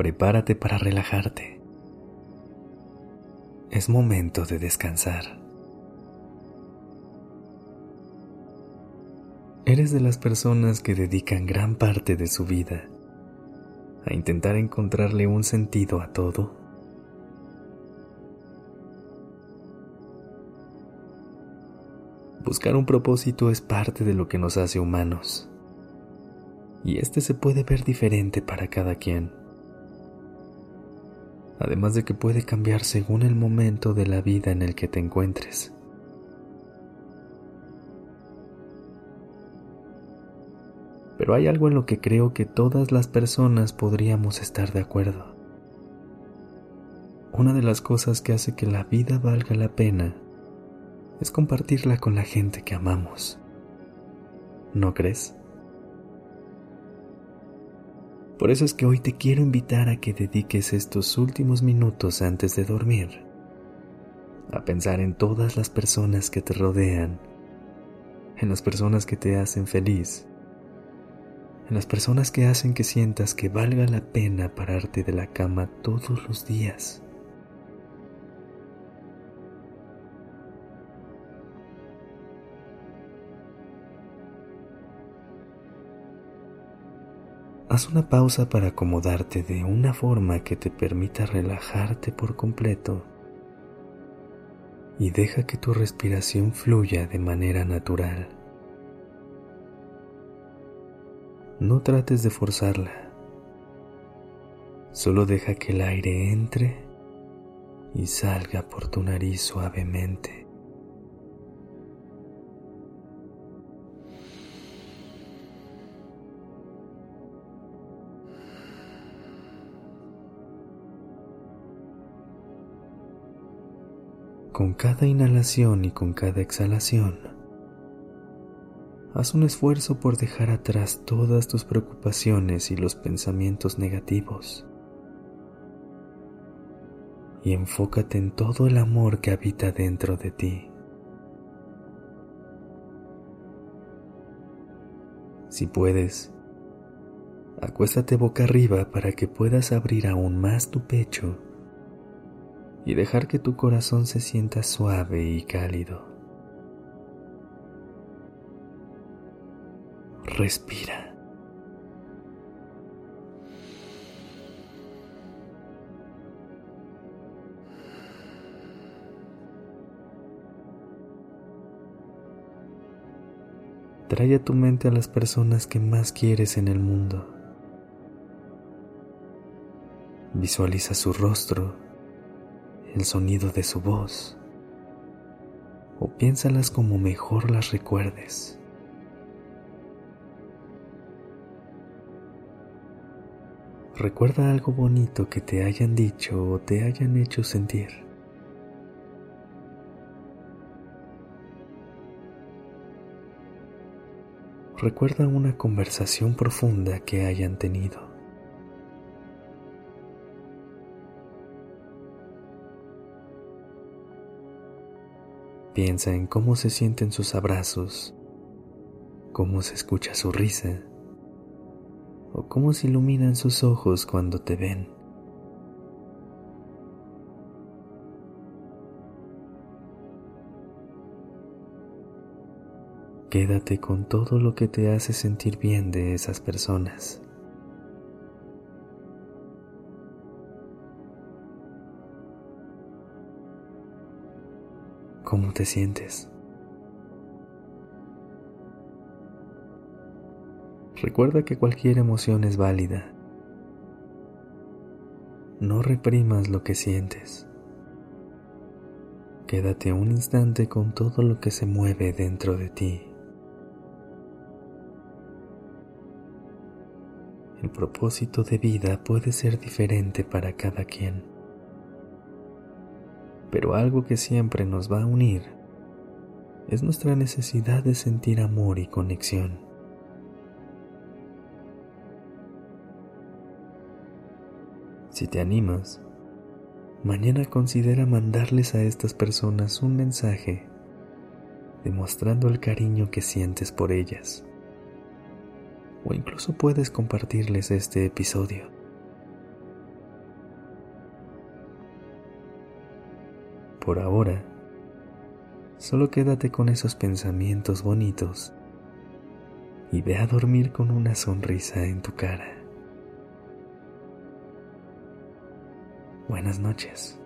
Prepárate para relajarte. Es momento de descansar. ¿Eres de las personas que dedican gran parte de su vida a intentar encontrarle un sentido a todo? Buscar un propósito es parte de lo que nos hace humanos, y este se puede ver diferente para cada quien, además de que puede cambiar según el momento de la vida en el que te encuentres. pero hay algo en lo que creo que todas las personas podríamos estar de acuerdo. Una de las cosas que hace que la vida valga la pena es compartirla con la gente que amamos. ¿No crees? Por eso es que hoy te quiero invitar a que dediques estos últimos minutos antes de dormir a pensar en todas las personas que te rodean, en las personas que te hacen feliz en las personas que hacen que sientas que valga la pena pararte de la cama todos los días. Haz una pausa para acomodarte de una forma que te permita relajarte por completo y deja que tu respiración fluya de manera natural. No trates de forzarla. Solo deja que el aire entre y salga por tu nariz suavemente. Con cada inhalación y con cada exhalación, haz un esfuerzo por dejar atrás todas tus preocupaciones y los pensamientos negativos. Y enfócate en todo el amor que habita dentro de ti. Si puedes, acuéstate boca arriba para que puedas abrir aún más tu pecho y dejar que tu corazón se sienta suave y cálido. respira. Trae a tu mente a las personas que más quieres en el mundo. Visualiza su rostro, el sonido de su voz, o piénsalas como mejor las recuerdes. Recuerda algo bonito que te hayan dicho o te hayan hecho sentir. Recuerda una conversación profunda que hayan tenido. Piensa en cómo se sienten sus abrazos, cómo se escucha su risa o cómo se iluminan sus ojos cuando te ven. Quédate con todo lo que te hace sentir bien de esas personas. ¿Cómo te sientes? Recuerda que cualquier emoción es válida. No reprimas lo que sientes. Quédate un instante con todo lo que se mueve dentro de ti. El propósito de vida puede ser diferente para cada quien, pero algo que siempre nos va a unir es nuestra necesidad de sentir amor y conexión. Si te animas, mañana considera mandarles a estas personas un mensaje demostrando el cariño que sientes por ellas. O incluso puedes compartirles este episodio. Por ahora, solo quédate con esos pensamientos bonitos y ve a dormir con una sonrisa en tu cara. Buenas noches.